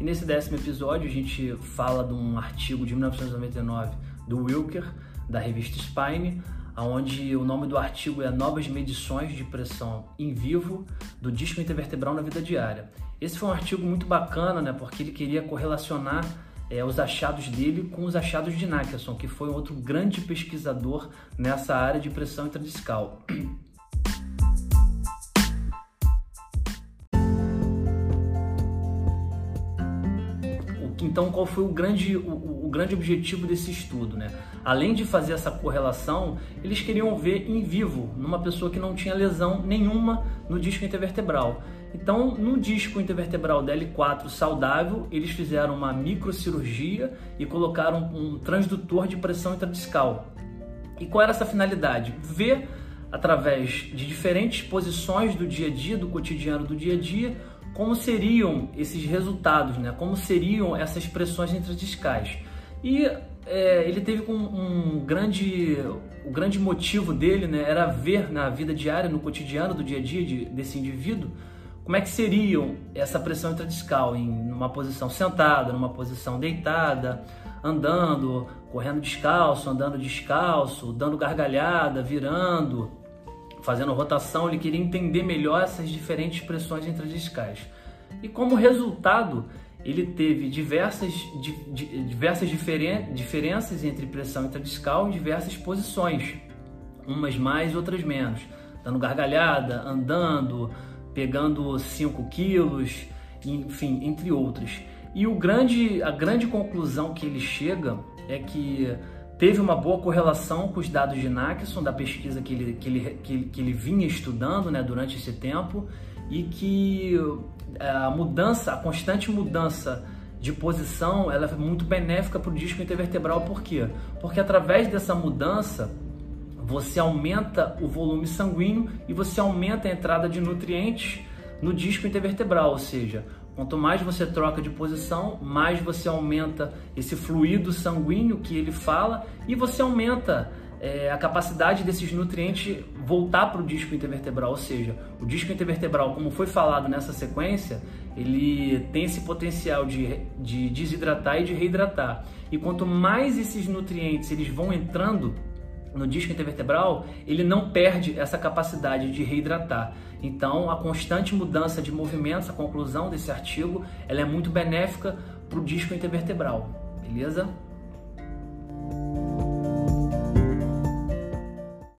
E nesse décimo episódio a gente fala de um artigo de 1999 do Wilker, da revista Spine, onde o nome do artigo é Novas Medições de Pressão em Vivo do Disco Intervertebral na Vida Diária. Esse foi um artigo muito bacana, né, porque ele queria correlacionar é, os achados dele com os achados de Nackerson, que foi outro grande pesquisador nessa área de pressão intradiscal. Então, qual foi o grande, o, o, grande objetivo desse estudo? Né? Além de fazer essa correlação, eles queriam ver em vivo, numa pessoa que não tinha lesão nenhuma no disco intervertebral. Então, no disco intervertebral DL4 saudável, eles fizeram uma microcirurgia e colocaram um transdutor de pressão intradiscal. E qual era essa finalidade? Ver através de diferentes posições do dia a dia, do cotidiano do dia a dia, como seriam esses resultados, né? como seriam essas pressões intradiscais. E é, ele teve um, um, grande, o grande motivo dele né, era ver na vida diária, no cotidiano do dia a dia de, desse indivíduo, como é que seriam essa pressão intradiscal em uma posição sentada, numa posição deitada, andando, correndo descalço, andando descalço, dando gargalhada, virando, fazendo rotação, ele queria entender melhor essas diferentes pressões intradiscais. E como resultado, ele teve diversas, di, di, diversas diferen, diferenças entre pressão intradiscal em diversas posições, umas mais, outras menos, dando gargalhada, andando, pegando 5 quilos, enfim, entre outras. E o grande, a grande conclusão que ele chega é que teve uma boa correlação com os dados de Naxon, da pesquisa que ele, que ele, que ele, que ele vinha estudando né, durante esse tempo, e que é, a mudança, a constante mudança de posição, ela é muito benéfica para o disco intervertebral. Por quê? Porque através dessa mudança, você aumenta o volume sanguíneo e você aumenta a entrada de nutrientes no disco intervertebral, ou seja, Quanto mais você troca de posição, mais você aumenta esse fluido sanguíneo que ele fala e você aumenta é, a capacidade desses nutrientes voltar para o disco intervertebral, ou seja, o disco intervertebral, como foi falado nessa sequência, ele tem esse potencial de, de desidratar e de reidratar. E quanto mais esses nutrientes eles vão entrando no disco intervertebral, ele não perde essa capacidade de reidratar. Então, a constante mudança de movimentos, a conclusão desse artigo, ela é muito benéfica para o disco intervertebral, beleza?